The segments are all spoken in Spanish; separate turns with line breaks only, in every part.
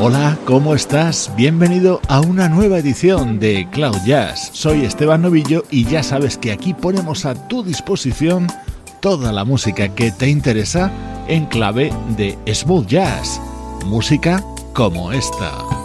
Hola, ¿cómo estás? Bienvenido a una nueva edición de Cloud Jazz. Soy Esteban Novillo y ya sabes que aquí ponemos a tu disposición toda la música que te interesa en clave de smooth jazz. Música como esta.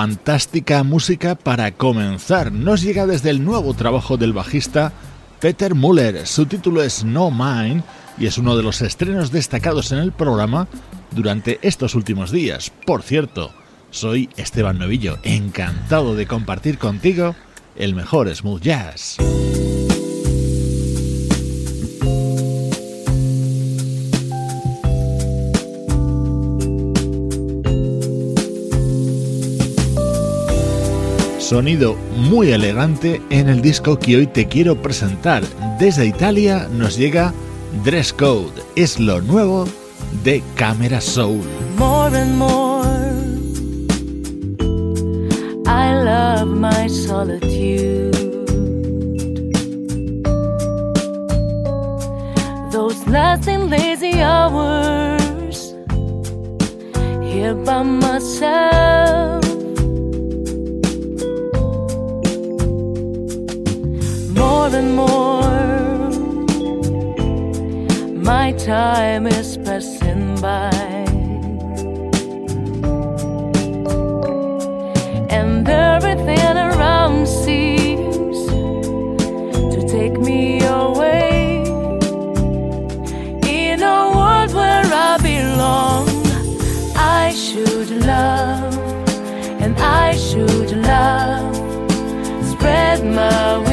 Fantástica música para comenzar. Nos llega desde el nuevo trabajo del bajista Peter Muller. Su título es No Mine y es uno de los estrenos destacados en el programa durante estos últimos días. Por cierto, soy Esteban Novillo, encantado de compartir contigo el mejor smooth jazz. Sonido muy elegante en el disco que hoy te quiero presentar. Desde Italia nos llega Dress Code. Es lo nuevo de Camera Soul.
More and more, I love my solitude. Those lasting lazy hours here by myself. And more, my time is passing by. And everything around seems to take me away. In a world where I belong, I should love, and I should love. Spread my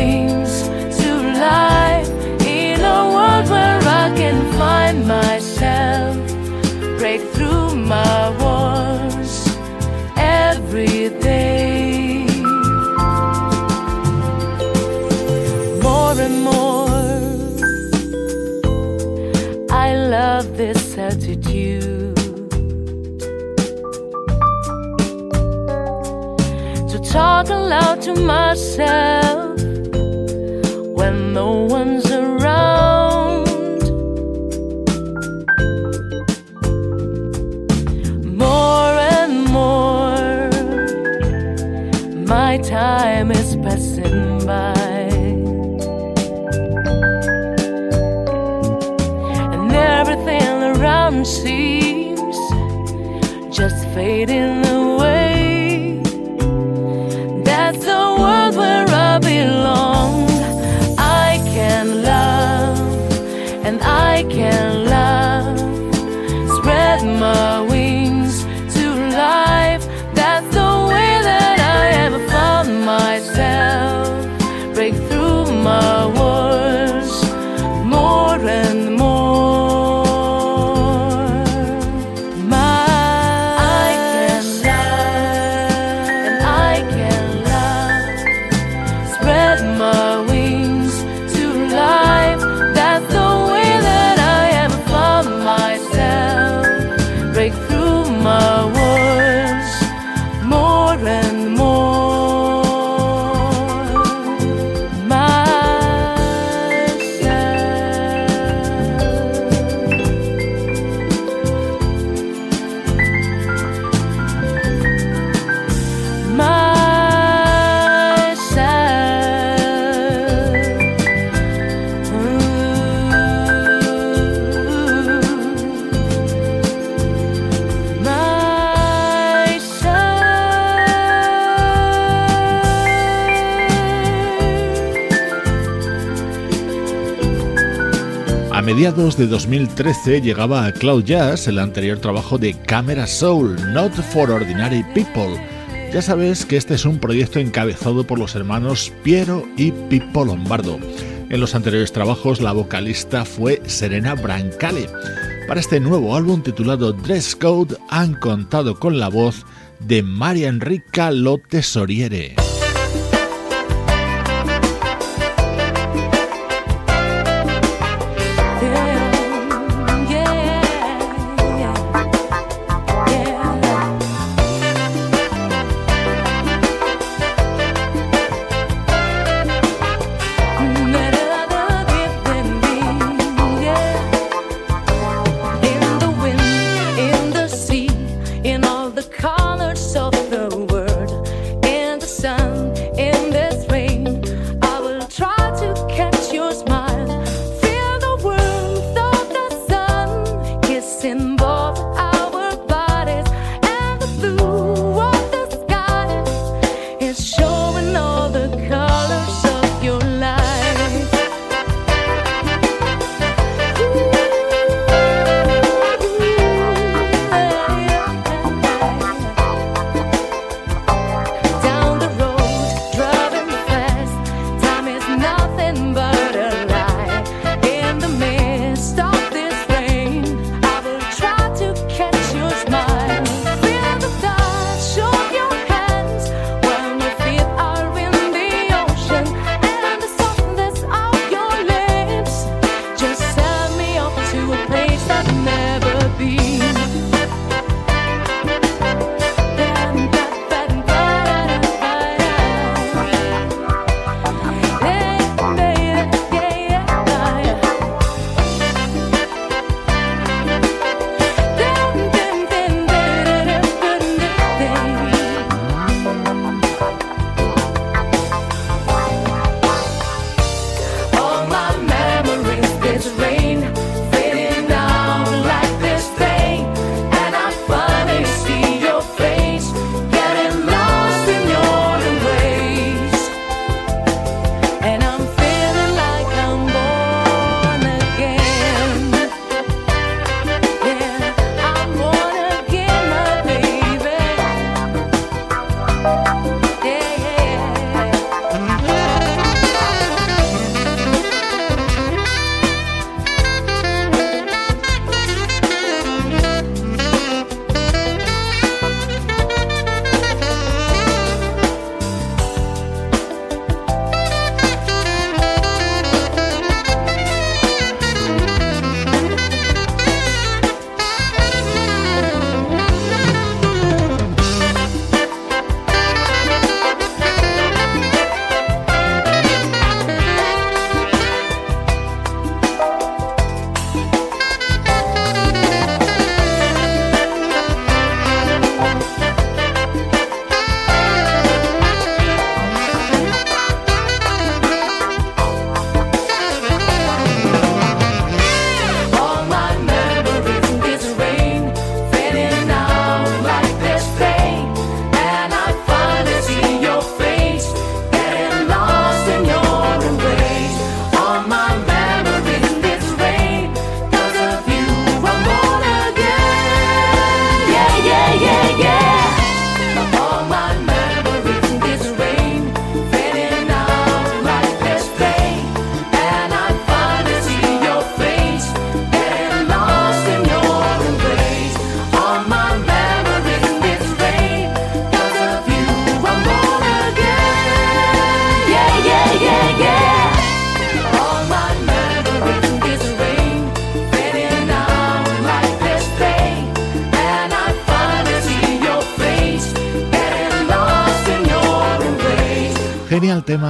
talk aloud to myself
de 2013 llegaba a Cloud Jazz el anterior trabajo de Camera Soul, Not for Ordinary People. Ya sabes que este es un proyecto encabezado por los hermanos Piero y Pippo Lombardo. En los anteriores trabajos la vocalista fue Serena Brancale. Para este nuevo álbum titulado Dress Code han contado con la voz de María Enrica Lo Tesoriere.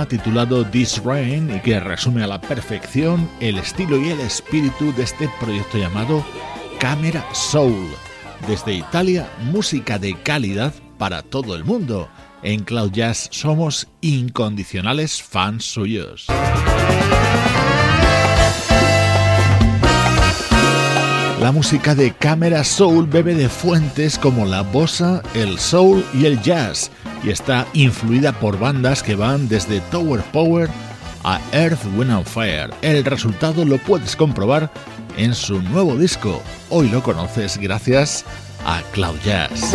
Titulado This Rain y que resume a la perfección el estilo y el espíritu de este proyecto llamado Camera Soul. Desde Italia, música de calidad para todo el mundo. En Cloud Jazz somos incondicionales fans suyos. La música de Camera Soul bebe de fuentes como la bossa, el soul y el jazz y está influida por bandas que van desde Tower Power a Earth, Wind and Fire. El resultado lo puedes comprobar en su nuevo disco. Hoy lo conoces gracias a Cloud Jazz.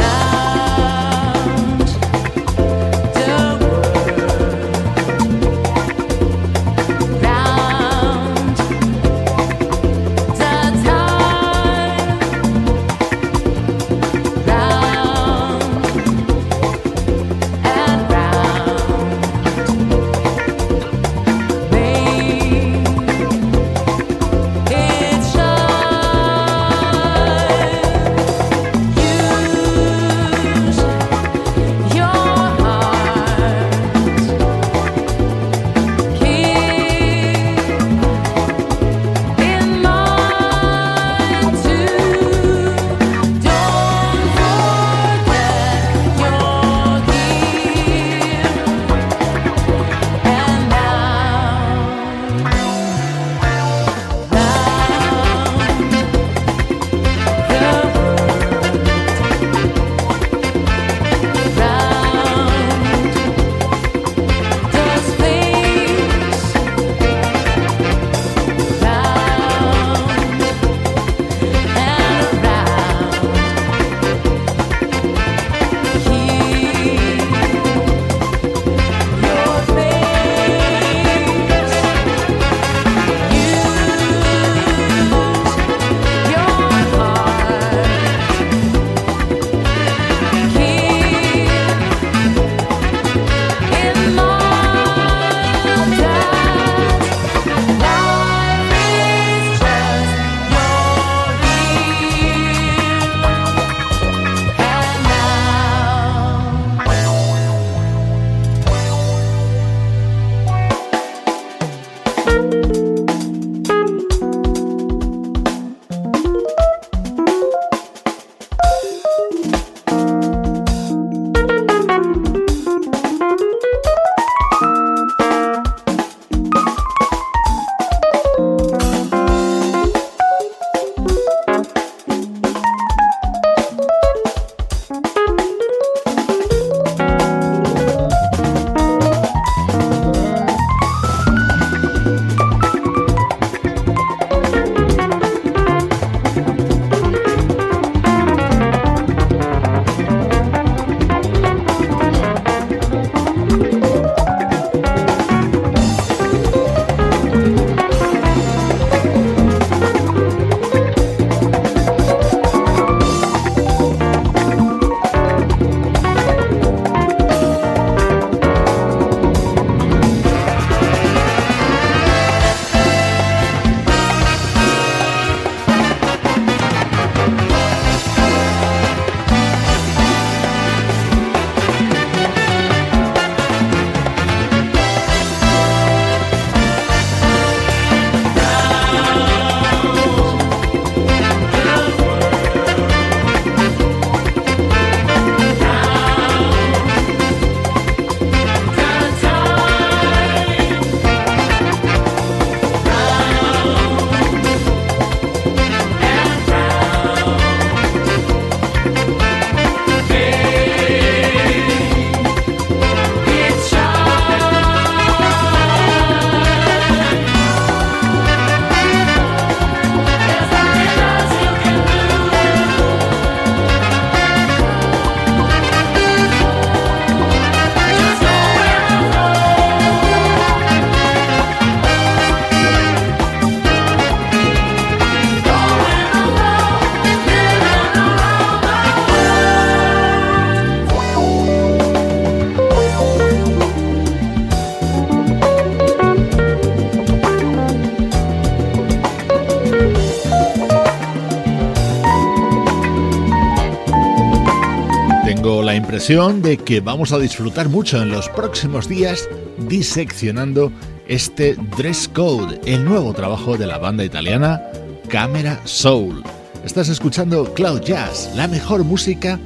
De que vamos a disfrutar mucho en los próximos días diseccionando este Dress Code, el nuevo trabajo de la banda italiana Camera Soul. Estás escuchando Cloud Jazz, la mejor música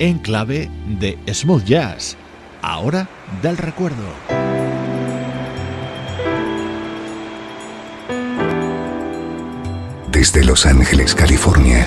en clave de smooth jazz. Ahora del recuerdo.
Desde Los Ángeles, California.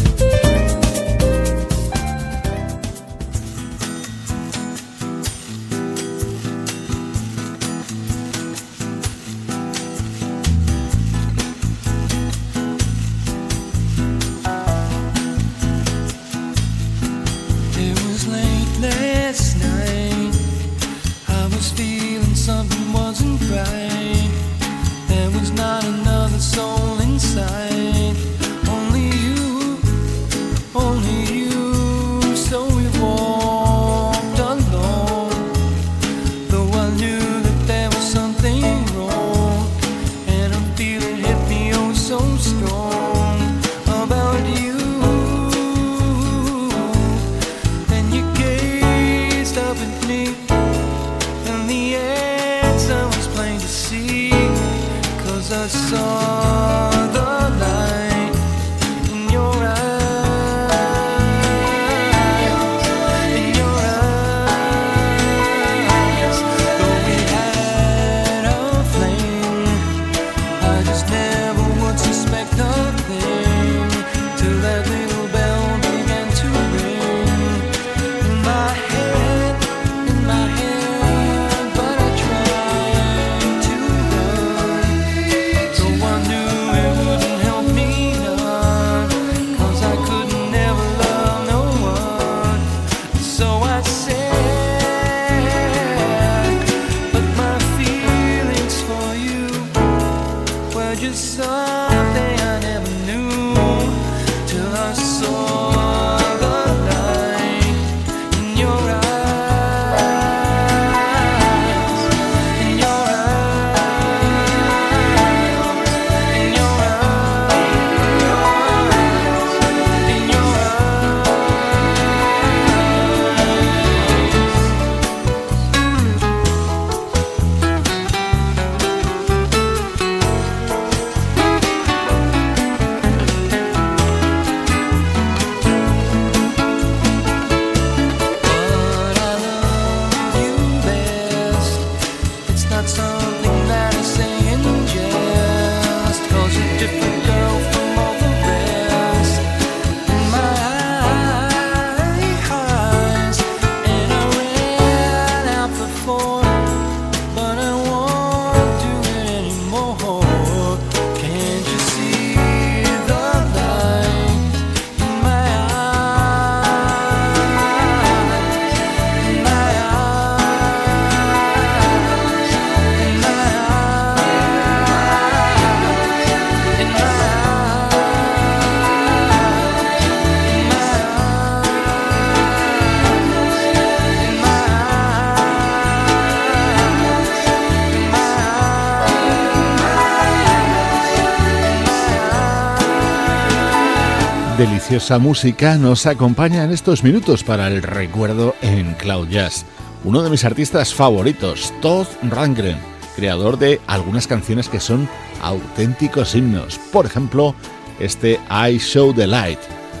Deliciosa música nos acompaña en estos minutos para el recuerdo en Cloud Jazz. Uno de mis artistas favoritos, Todd Rangren, creador de algunas canciones que son auténticos himnos. Por ejemplo, este I Show the Light.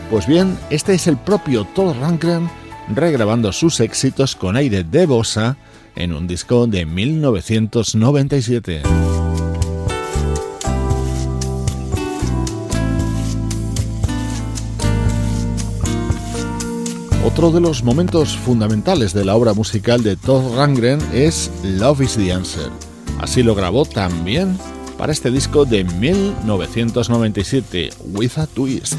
Pues bien, este es el propio Todd Rangren regrabando sus éxitos con aire de bossa en un disco de 1997. Otro de los momentos fundamentales de la obra musical de Todd Rangren es Love is the Answer. Así lo grabó también para este disco de 1997, With a Twist.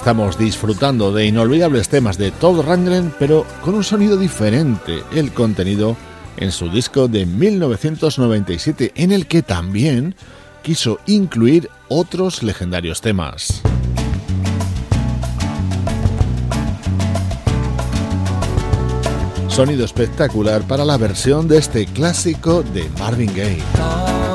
Estamos disfrutando de inolvidables temas de Todd Rangren, pero con un sonido diferente, el contenido en su disco de 1997, en el que también quiso incluir otros legendarios temas. Sonido espectacular para la versión de este clásico de Marvin Gaye.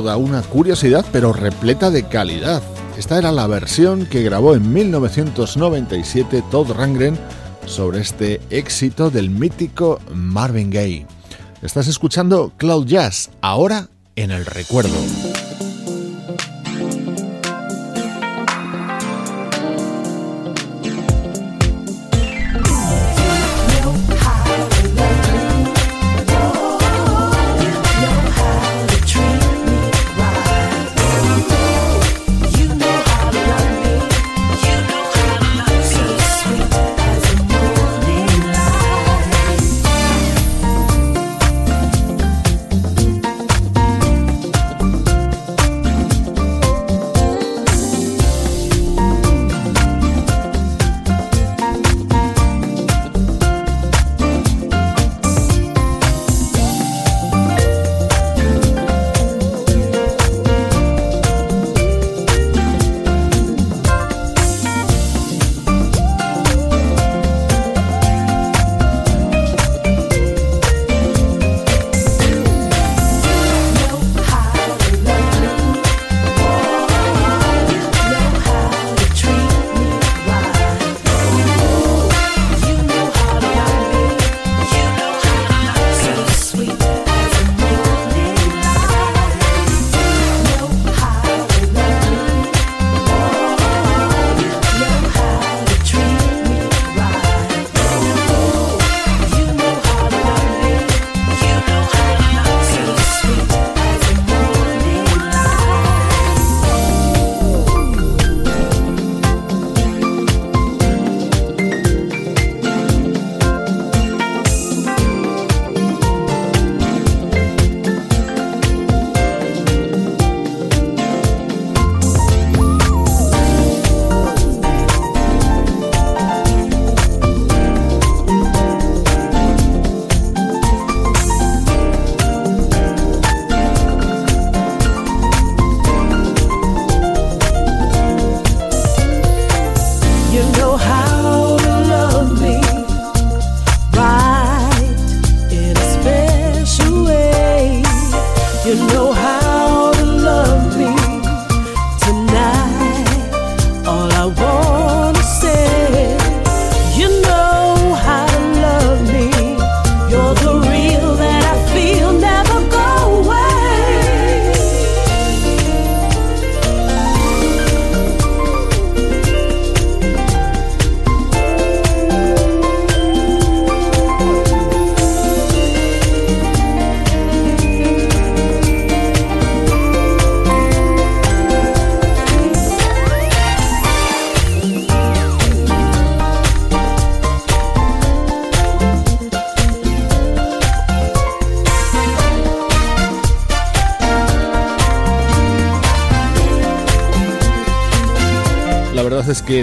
Toda una curiosidad, pero repleta de calidad. Esta era la versión que grabó en 1997 Todd Rangren sobre este éxito del mítico Marvin Gaye. Estás escuchando Cloud Jazz, ahora en el recuerdo.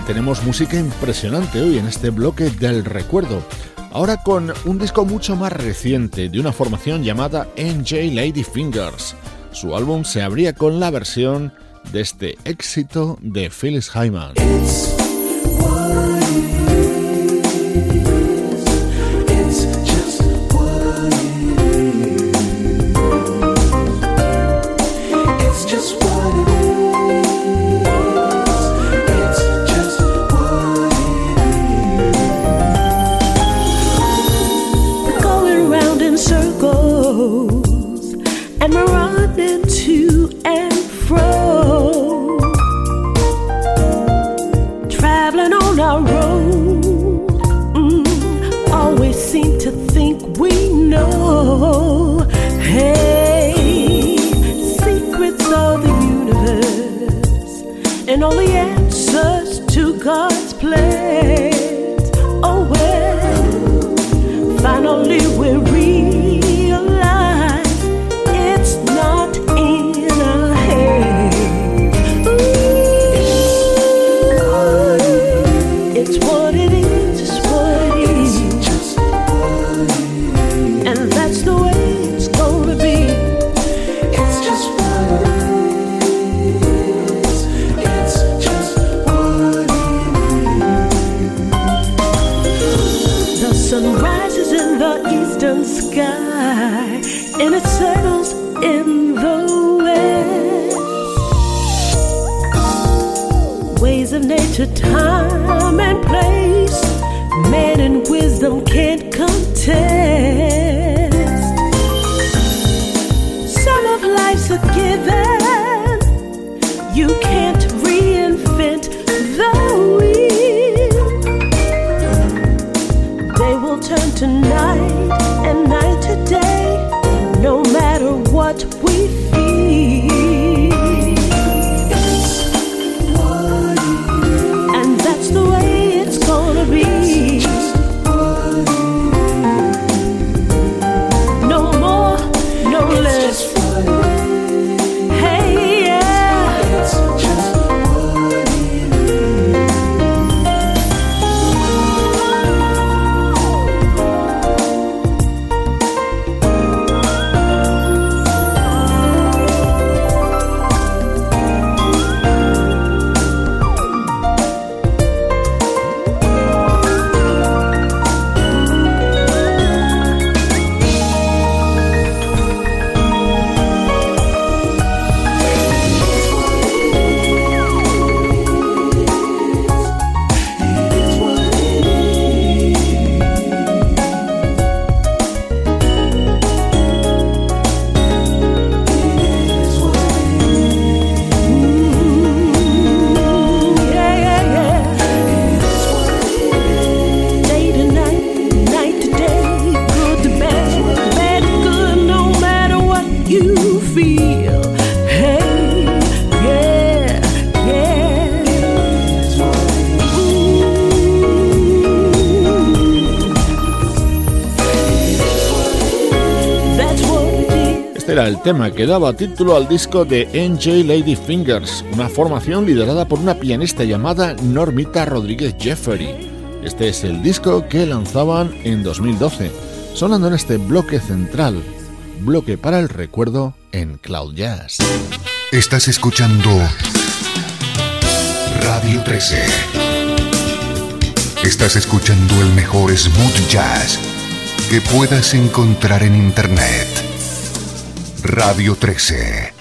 Tenemos música impresionante hoy en este bloque del recuerdo. Ahora con un disco mucho más reciente de una formación llamada NJ Lady Fingers. Su álbum se abría con la versión de este éxito de Phyllis Hyman.
El tema que daba título al disco de NJ Lady Fingers, una formación liderada por una pianista llamada Normita Rodríguez Jeffery. Este es el disco que lanzaban en 2012, sonando en este bloque central, bloque para el recuerdo en Cloud Jazz.
Estás escuchando Radio 13. Estás escuchando el mejor smooth jazz que puedas encontrar en Internet. Radio 13.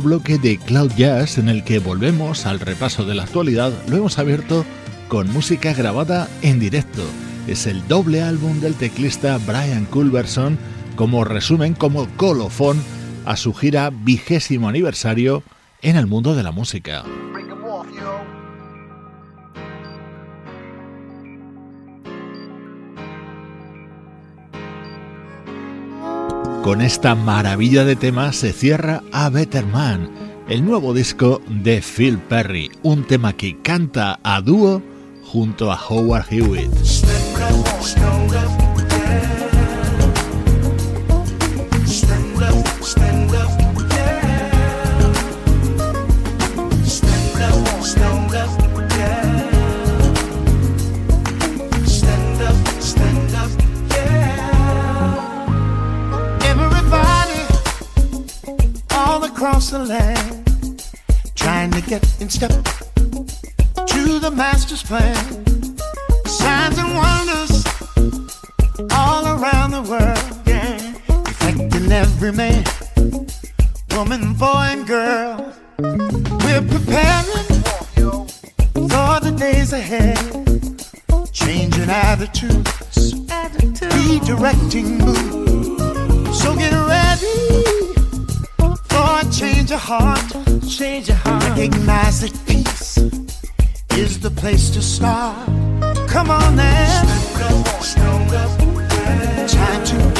Bloque de Cloud Jazz en el que volvemos al repaso de la actualidad lo hemos abierto con música grabada en directo. Es el doble álbum del teclista Brian Culberson como resumen, como colofón a su gira vigésimo aniversario en el mundo de la música. Con esta maravilla de temas se cierra A Better Man, el nuevo disco de Phil Perry, un tema que canta a dúo junto a Howard Hewitt.
Across the land, trying to get in step to the master's plan. Signs and wonders all around the world, yeah, affecting every man, woman, boy, and girl. We're preparing for the days ahead, changing attitudes, redirecting mood. So get ready change your heart. Change your heart. Recognize that peace is the place to start. Come on now. Stand up, Time to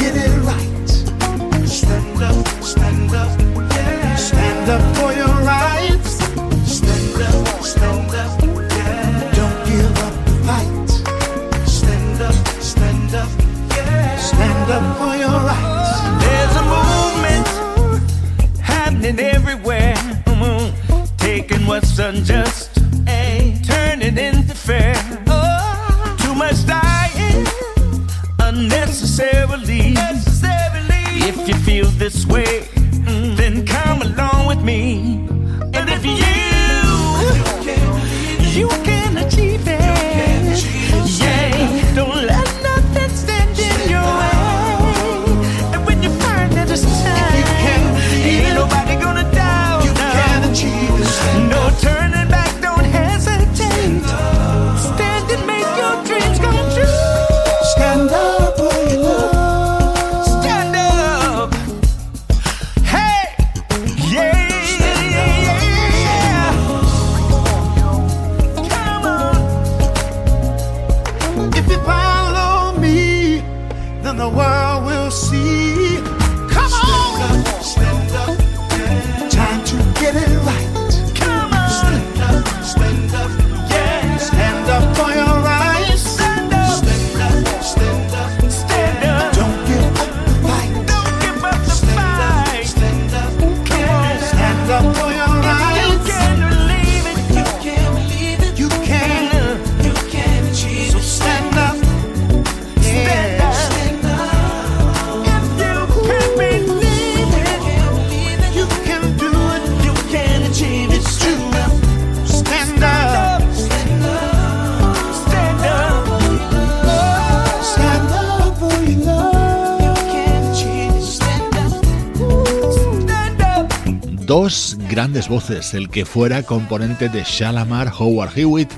voces, el que fuera componente de Shalamar Howard Hewitt,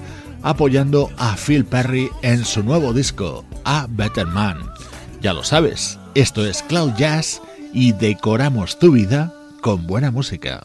apoyando a Phil Perry en su nuevo disco, A Better Man. Ya lo sabes, esto es Cloud Jazz y decoramos tu vida con buena música.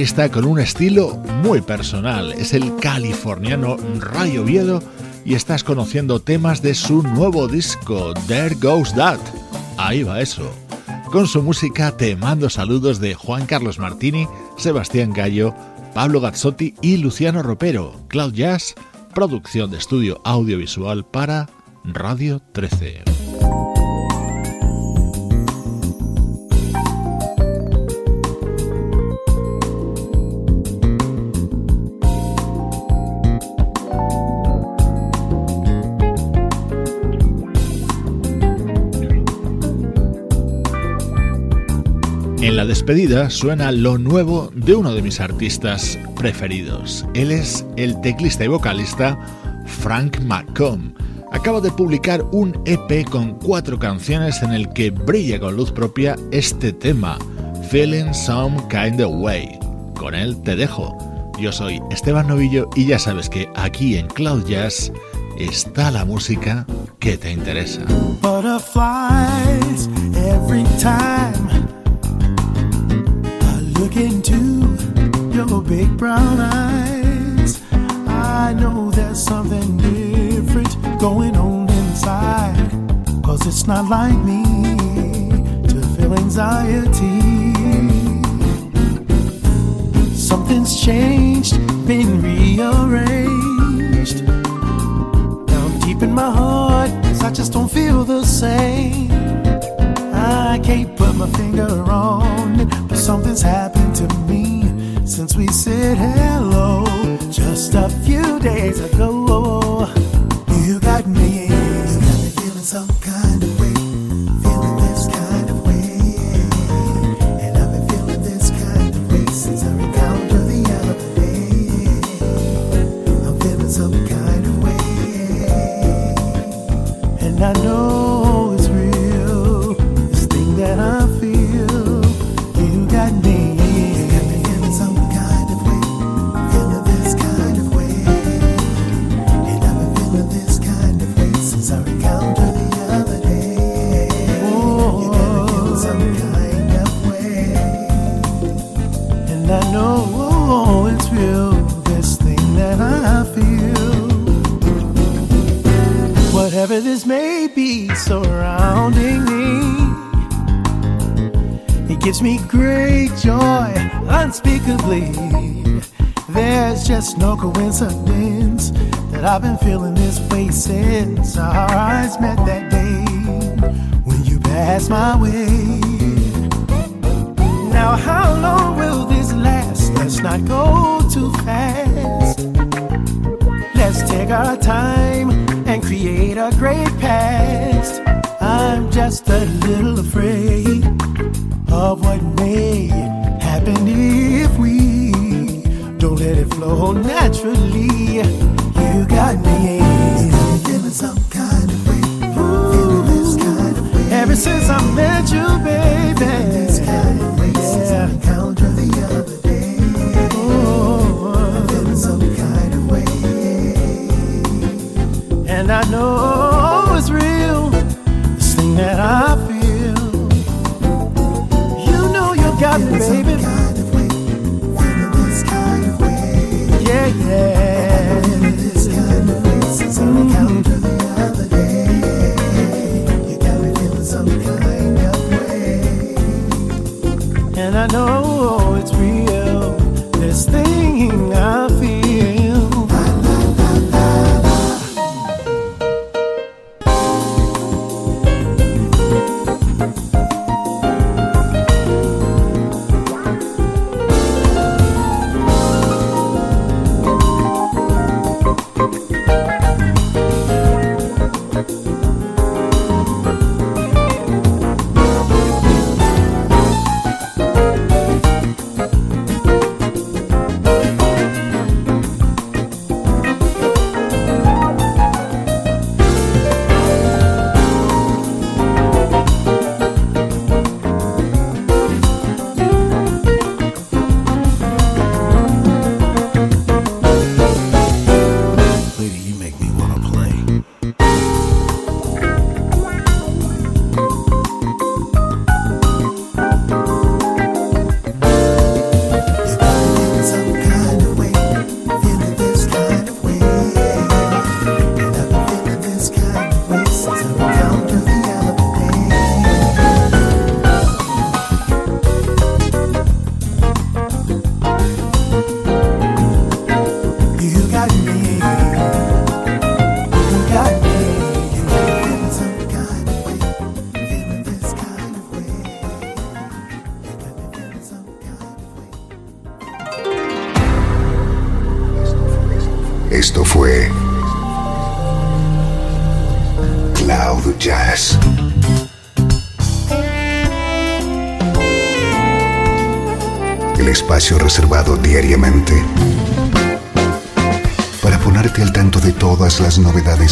Guitarrista con un estilo muy personal. Es el californiano Ray Oviedo y estás conociendo temas de su nuevo disco, There Goes That. Ahí va eso. Con su música te mando saludos de Juan Carlos Martini, Sebastián Gallo, Pablo Gazzotti y Luciano Ropero. Cloud Jazz, producción de estudio audiovisual para Radio 13. En la despedida suena lo nuevo de uno de mis artistas preferidos. Él es el teclista y vocalista Frank McComb. Acaba de publicar un EP con cuatro canciones en el que brilla con luz propia este tema, Feeling Some Kind of Way. Con él te dejo. Yo soy Esteban Novillo y ya sabes que aquí en Cloud Jazz está la música que te interesa.
Look into your big brown eyes, I know there's something different going on inside. Cause it's not like me to feel anxiety. Something's changed, been rearranged. Down deep in my heart, cause I just don't feel the same. I can't put my finger on it, something's happened to me since we said hello just a few days ago. Whatever this may be surrounding me. It gives me great joy unspeakably. There's just no coincidence that I've been feeling this way since our eyes met that day when you passed my way. Now, how long will this? Let's not go too fast. Let's take our time and create a great past. I'm just a little afraid of what may happen if we don't let it flow naturally. You got me some kind of way, this kind of way. Ever since I met you, baby,